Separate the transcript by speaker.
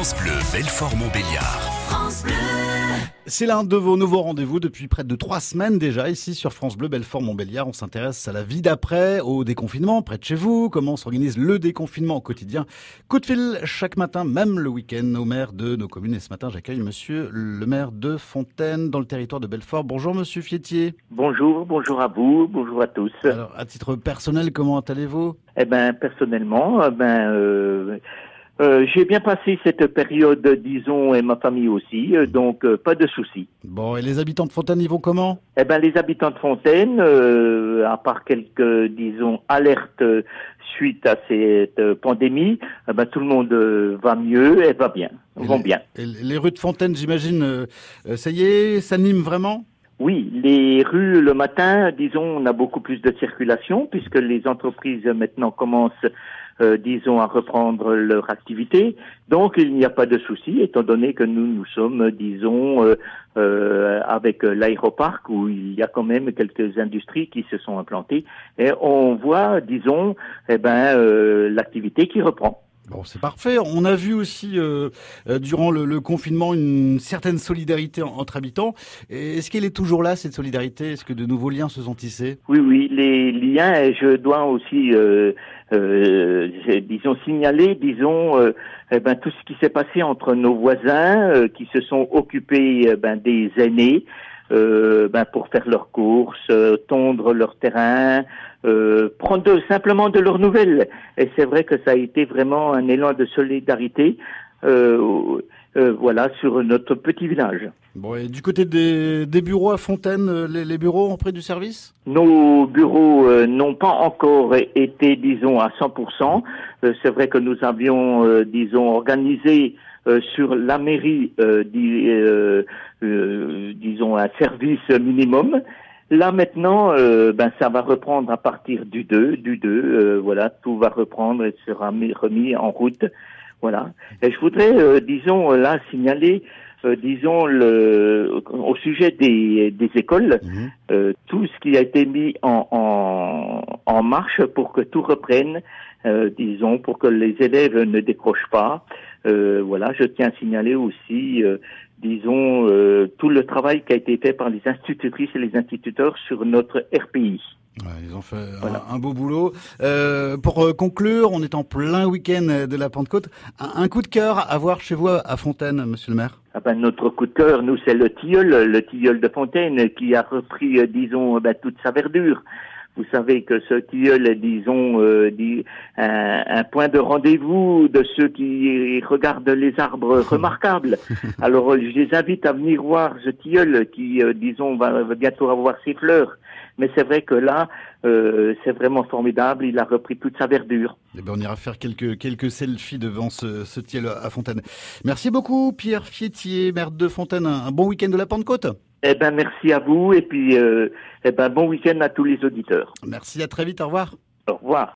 Speaker 1: France Bleu, Belfort-Montbéliard.
Speaker 2: C'est l'un de vos nouveaux rendez-vous depuis près de trois semaines déjà ici sur France Bleu Belfort-Montbéliard. On s'intéresse à la vie d'après, au déconfinement près de chez vous, comment s'organise le déconfinement au quotidien. Coup de fil chaque matin, même le week-end, au maire de nos communes. Et ce matin, j'accueille monsieur le maire de Fontaine dans le territoire de Belfort. Bonjour monsieur Fietier.
Speaker 3: Bonjour, bonjour à vous, bonjour à tous.
Speaker 2: Alors, à titre personnel, comment allez-vous?
Speaker 3: Eh ben, personnellement, eh ben, euh, euh, j'ai bien passé cette période, disons, et ma famille aussi, euh, donc euh, pas de soucis.
Speaker 2: Bon, et les habitants de Fontaine, ils vont comment?
Speaker 3: Eh ben, les habitants de Fontaine, à part quelques, disons, alertes suite à cette pandémie, eh ben, tout le monde va mieux et va bien,
Speaker 2: Et
Speaker 3: vont
Speaker 2: les-
Speaker 3: bien.
Speaker 2: et les rues de Fontaine, j'imagine, ça y est, s'animent vraiment?
Speaker 3: Oui, les rues le matin, disons, on a beaucoup plus de circulation puisque les entreprises euh, maintenant commencent, euh, disons, à reprendre leur activité. Donc, il n'y a pas de souci, étant donné que nous, nous sommes, disons, euh, euh, avec euh, l'aéroparc où il y a quand même quelques industries qui se sont implantées et on voit, disons, eh ben, euh, l'activité qui reprend.
Speaker 2: Bon, c'est parfait. On a vu aussi, euh, euh, durant le, confinement, une certaine solidarité en- entre habitants. Est-ce qu'elle est toujours là, cette solidarité? Est-ce que de nouveaux liens se sont tissés?
Speaker 3: Oui, oui, les liens, et je dois aussi, euh, disons, signaler, disons, eh ben, tout ce qui s'est passé entre nos voisins qui se sont occupés eh ben, des aînés euh, ben, pour faire leurs courses, euh, tondre leur terrain, euh, prendre simplement de leurs nouvelles. Et c'est vrai que ça a été vraiment un élan de solidarité. Euh, euh, voilà, sur notre petit village.
Speaker 2: Bon, et du côté des, des bureaux à Fontaine, euh, les, les bureaux ont pris du service?
Speaker 3: Nos bureaux euh, n'ont pas encore été, disons, à 100%. Euh, c'est vrai que nous avions, euh, disons, organisé euh, sur la mairie, euh, di- euh, euh, disons, un service minimum. Là maintenant, euh, ben ça va reprendre à partir du 2, du 2, euh, voilà, tout va reprendre et sera mis- remis en route, voilà. Et je voudrais, euh, disons, là signaler, euh, disons, le, au sujet des, des écoles, euh, tout ce qui a été mis en, en, en marche pour que tout reprenne, euh, disons, pour que les élèves ne décrochent pas. Euh, voilà, je tiens à signaler aussi, euh, disons, euh, tout le travail qui a été fait par les institutrices et les instituteurs sur notre RPI.
Speaker 2: Ouais, Ils ont fait un-
Speaker 3: Voilà.
Speaker 2: un, beau boulot. Euh, pour euh, conclure, on est en plein week-end de la Pentecôte. Un, un coup de cœur à voir chez vous à à Fontaine, monsieur le maire?
Speaker 3: Ah ben, notre coup de cœur, nous, c'est le tilleul, le tilleul de Fontaine, qui a repris, euh, disons, ben, toute sa verdure. Vous savez que ce tilleul est, disons, euh, dit, un, un point de rendez-vous de ceux qui regardent les arbres remarquables. Alors, euh, je les invite à venir voir ce tilleul qui, euh, disons, va, va bientôt avoir ses fleurs. Mais c'est vrai que là, euh, c'est vraiment formidable. Il a repris toute sa verdure.
Speaker 2: Eh ben, on ira faire quelques, quelques selfies devant ce, ce tiel à Fontaine. Merci beaucoup, Pierre Fietier, maire de Fontaine. Un bon week-end de la Pentecôte.
Speaker 3: Eh ben, merci à vous et puis, euh, eh ben, bon week-end à tous les auditeurs.
Speaker 2: Merci, à très vite, au revoir.
Speaker 3: Au revoir.